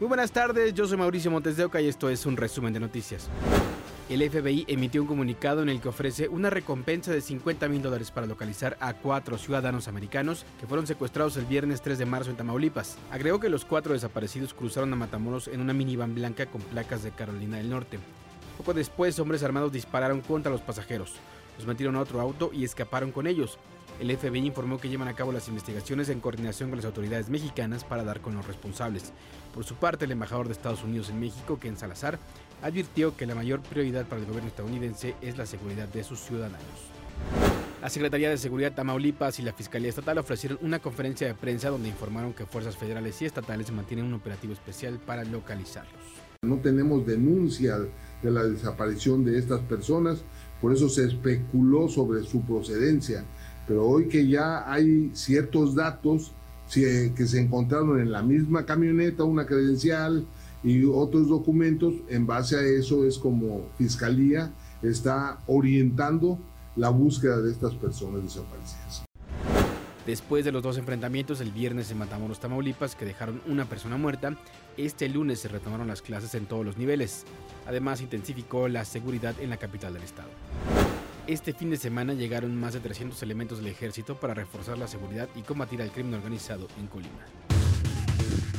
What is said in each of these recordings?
Muy buenas tardes, yo soy Mauricio Montes de Oca y esto es un resumen de noticias. El FBI emitió un comunicado en el que ofrece una recompensa de 50 mil dólares para localizar a cuatro ciudadanos americanos que fueron secuestrados el viernes 3 de marzo en Tamaulipas. Agregó que los cuatro desaparecidos cruzaron a Matamoros en una minivan blanca con placas de Carolina del Norte. Poco después, hombres armados dispararon contra los pasajeros. Los metieron a otro auto y escaparon con ellos. El FBI informó que llevan a cabo las investigaciones en coordinación con las autoridades mexicanas para dar con los responsables. Por su parte, el embajador de Estados Unidos en México, Ken Salazar, advirtió que la mayor prioridad para el gobierno estadounidense es la seguridad de sus ciudadanos. La Secretaría de Seguridad Tamaulipas y la Fiscalía Estatal ofrecieron una conferencia de prensa donde informaron que fuerzas federales y estatales mantienen un operativo especial para localizarlos. No tenemos denuncia de la desaparición de estas personas, por eso se especuló sobre su procedencia pero hoy que ya hay ciertos datos que se encontraron en la misma camioneta, una credencial y otros documentos, en base a eso es como Fiscalía está orientando la búsqueda de estas personas desaparecidas. Después de los dos enfrentamientos el viernes en Matamoros, Tamaulipas, que dejaron una persona muerta, este lunes se retomaron las clases en todos los niveles. Además, intensificó la seguridad en la capital del estado. Este fin de semana llegaron más de 300 elementos del ejército para reforzar la seguridad y combatir al crimen organizado en Colima.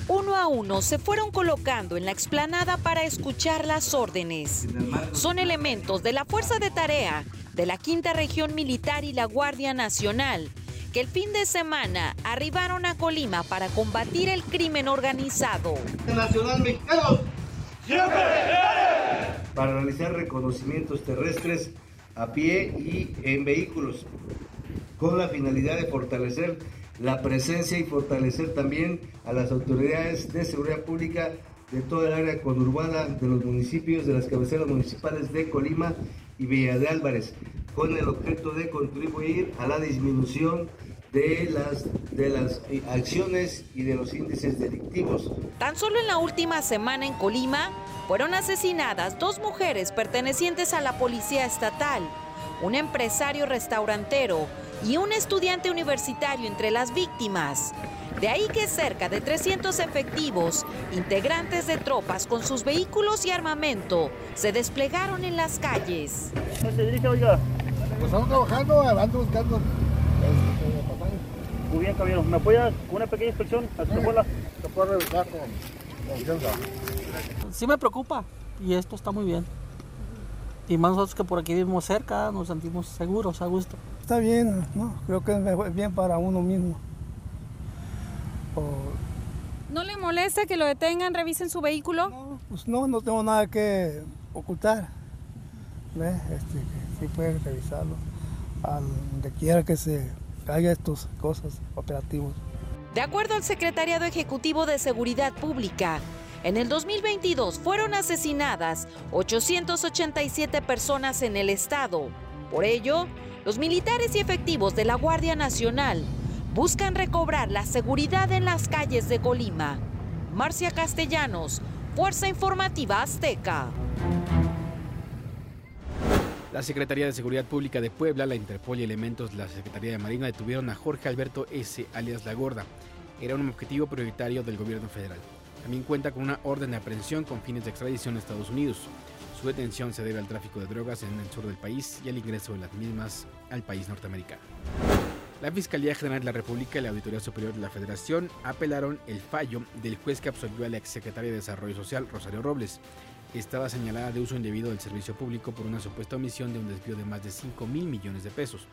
Uno a uno se fueron colocando en la explanada para escuchar las órdenes. Son elementos de la Fuerza de Tarea, de la Quinta Región Militar y la Guardia Nacional, que el fin de semana arribaron a Colima para combatir el crimen organizado. Nacional Mexicano, para realizar reconocimientos terrestres a pie y en vehículos, con la finalidad de fortalecer la presencia y fortalecer también a las autoridades de seguridad pública de toda el área conurbada de los municipios de las cabeceras municipales de Colima y Villa de Álvarez, con el objeto de contribuir a la disminución de las, de las acciones y de los índices delictivos. Tan solo en la última semana en Colima fueron asesinadas dos mujeres pertenecientes a la Policía Estatal, un empresario restaurantero y un estudiante universitario entre las víctimas. De ahí que cerca de 300 efectivos, integrantes de tropas con sus vehículos y armamento, se desplegaron en las calles. ¿Cómo se dirige, oiga? Pues estamos trabajando, ando buscando. Muy bien, caballero. ¿Me apoya con una pequeña inspección a su escuela? Se puede revisar con Sí me preocupa y esto está muy bien. Y más nosotros que por aquí vivimos cerca, nos sentimos seguros, a gusto. Está bien, ¿no? Creo que es bien para uno mismo. ¿No le molesta que lo detengan, revisen su vehículo? No, pues no, no tengo nada que ocultar. ¿Ves? Este, sí pueden revisarlo. A donde quiera que se haga estas cosas operativos. De acuerdo al Secretariado Ejecutivo de Seguridad Pública, en el 2022 fueron asesinadas 887 personas en el estado. Por ello, los militares y efectivos de la Guardia Nacional buscan recobrar la seguridad en las calles de Colima. Marcia Castellanos, Fuerza Informativa Azteca. La Secretaría de Seguridad Pública de Puebla, la Interpol y elementos de la Secretaría de Marina detuvieron a Jorge Alberto S., alias La Gorda. Era un objetivo prioritario del gobierno federal. También cuenta con una orden de aprehensión con fines de extradición a Estados Unidos. Su detención se debe al tráfico de drogas en el sur del país y al ingreso de las mismas al país norteamericano. La Fiscalía General de la República y la Auditoría Superior de la Federación apelaron el fallo del juez que absolvió a la exsecretaria de Desarrollo Social, Rosario Robles, estaba señalada de uso indebido del servicio público por una supuesta omisión de un desvío de más de 5 mil millones de pesos.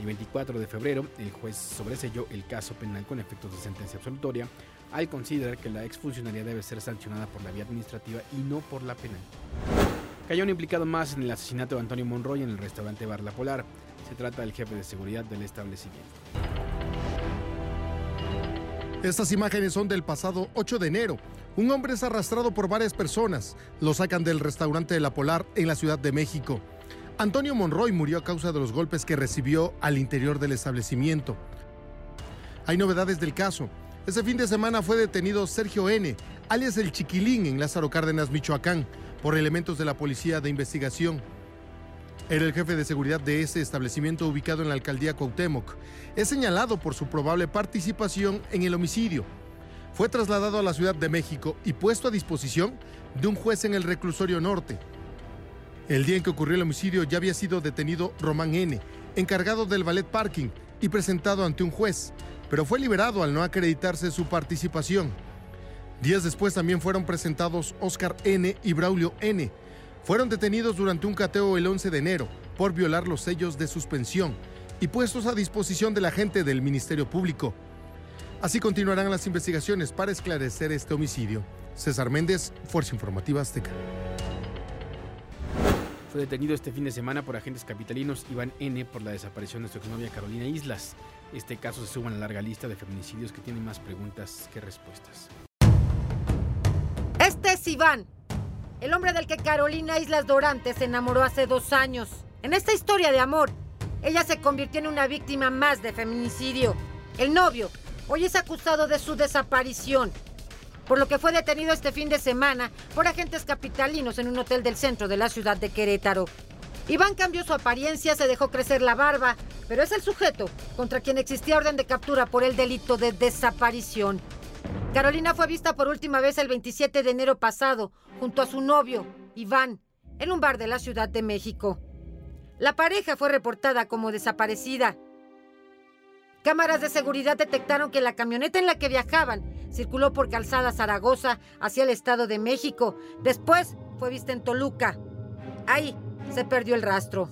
El 24 de febrero, el juez sobreselló el caso penal con efectos de sentencia absolutoria al considerar que la exfuncionaria debe ser sancionada por la vía administrativa y no por la penal. Cayó implicado más en el asesinato de Antonio Monroy en el restaurante Bar La Polar. Se trata del jefe de seguridad del establecimiento. Estas imágenes son del pasado 8 de enero. Un hombre es arrastrado por varias personas. Lo sacan del restaurante de La Polar en la Ciudad de México. Antonio Monroy murió a causa de los golpes que recibió al interior del establecimiento. Hay novedades del caso. Ese fin de semana fue detenido Sergio N., alias el Chiquilín, en Lázaro Cárdenas, Michoacán, por elementos de la Policía de Investigación. Era el jefe de seguridad de ese establecimiento ubicado en la alcaldía Cuauhtémoc. Es señalado por su probable participación en el homicidio. fue trasladado a la Ciudad de México y puesto a disposición de un juez en el reclusorio norte. El día en que ocurrió el homicidio ya había sido detenido Román N., encargado del ballet parking y presentado ante un juez, pero fue liberado al no acreditarse su participación. Días después también fueron presentados Oscar N. y Braulio N. Fueron detenidos durante un cateo el 11 de enero por violar los sellos de suspensión y puestos a disposición de la del Ministerio Público. Así continuarán las investigaciones para esclarecer este homicidio. César Méndez, Fuerza Informativa Azteca. Fue detenido este fin de semana por agentes capitalinos Iván N. por la desaparición de su exnovia Carolina Islas. Este caso se suma a la larga lista de feminicidios que tienen más preguntas que respuestas. Iván, el hombre del que Carolina Islas Dorante se enamoró hace dos años. En esta historia de amor, ella se convirtió en una víctima más de feminicidio. El novio hoy es acusado de su desaparición, por lo que fue detenido este fin de semana por agentes capitalinos en un hotel del centro de la ciudad de Querétaro. Iván cambió su apariencia, se dejó crecer la barba, pero es el sujeto contra quien existía orden de captura por el delito de desaparición. Carolina fue vista por última vez el 27 de enero pasado, junto a su novio, Iván, en un bar de la Ciudad de México. La pareja fue reportada como desaparecida. Cámaras de seguridad detectaron que la camioneta en la que viajaban circuló por Calzada Zaragoza hacia el Estado de México. Después fue vista en Toluca. Ahí se perdió el rastro.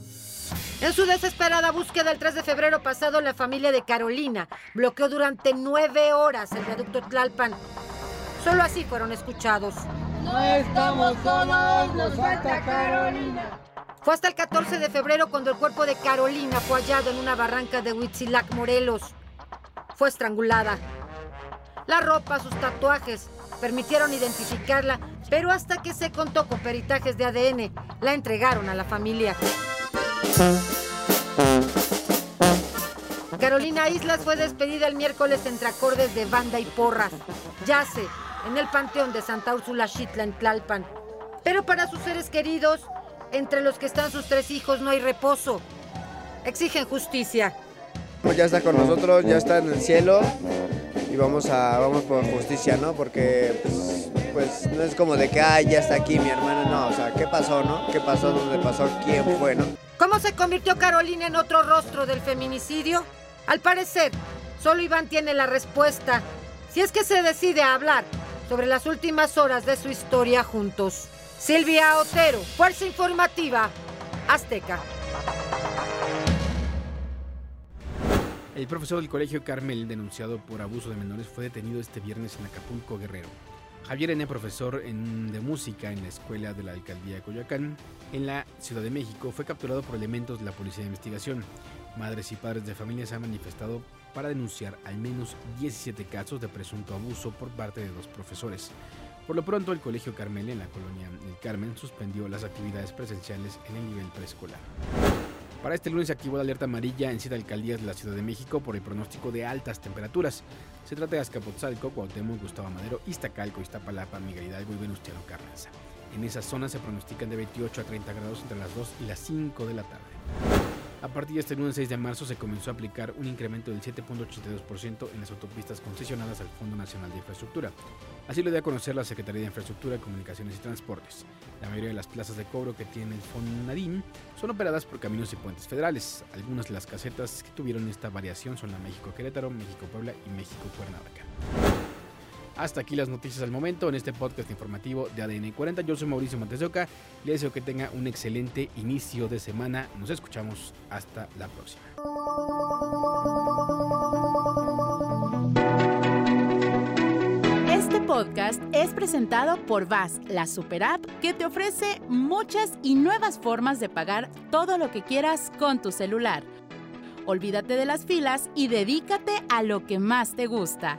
En su desesperada búsqueda el 3 de febrero pasado, la familia de Carolina bloqueó durante nueve horas el viaducto Tlalpan. Solo así fueron escuchados. No estamos solos, nos falta Carolina. Fue hasta el 14 de febrero cuando el cuerpo de Carolina fue hallado en una barranca de Huitzilac, Morelos. Fue estrangulada. La ropa, sus tatuajes, permitieron identificarla, pero hasta que se contó con peritajes de ADN, la entregaron a la familia. Carolina Islas fue despedida el miércoles entre acordes de banda y porras. Yace en el panteón de Santa Úrsula Xitla en Tlalpan. Pero para sus seres queridos, entre los que están sus tres hijos, no hay reposo. Exigen justicia. Pues ya está con nosotros, ya está en el cielo y vamos a vamos por justicia, ¿no? Porque pues, pues no es como de que ay, ya está aquí mi hermano, no, o sea, ¿qué pasó, no? ¿Qué pasó? ¿Dónde pasó? ¿Quién fue, no? ¿Cómo se convirtió Carolina en otro rostro del feminicidio? Al parecer, solo Iván tiene la respuesta, si es que se decide a hablar sobre las últimas horas de su historia juntos. Silvia Otero, Fuerza Informativa, Azteca. El profesor del Colegio Carmel, denunciado por abuso de menores, fue detenido este viernes en Acapulco, Guerrero. Javier N., profesor de música en la escuela de la alcaldía de Coyoacán, en la Ciudad de México, fue capturado por elementos de la Policía de Investigación. Madres y padres de familia se han manifestado para denunciar al menos 17 casos de presunto abuso por parte de dos profesores. Por lo pronto, el Colegio Carmel en la colonia del Carmen suspendió las actividades presenciales en el nivel preescolar. Para este lunes se activó la alerta amarilla en siete alcaldías de la Ciudad de México por el pronóstico de altas temperaturas. Se trata de Azcapotzalco, Cuauhtémoc, Gustavo Madero, Iztacalco, Iztapalapa, Miguel Hidalgo y Venustiano Carranza. En esa zona se pronostican de 28 a 30 grados entre las 2 y las 5 de la tarde. A partir de este lunes 6 de marzo se comenzó a aplicar un incremento del 7.82% en las autopistas concesionadas al Fondo Nacional de Infraestructura. Así lo dio a conocer la Secretaría de Infraestructura, Comunicaciones y Transportes. La mayoría de las plazas de cobro que tiene el FONADIN son operadas por caminos y puentes federales. Algunas de las casetas que tuvieron esta variación son la México Querétaro, México Puebla y México Cuernavaca. Hasta aquí las noticias al momento en este podcast informativo de ADN 40. Yo soy Mauricio Montes de Oca. Le deseo que tenga un excelente inicio de semana. Nos escuchamos hasta la próxima. Este podcast es presentado por VAS, la super app que te ofrece muchas y nuevas formas de pagar todo lo que quieras con tu celular. Olvídate de las filas y dedícate a lo que más te gusta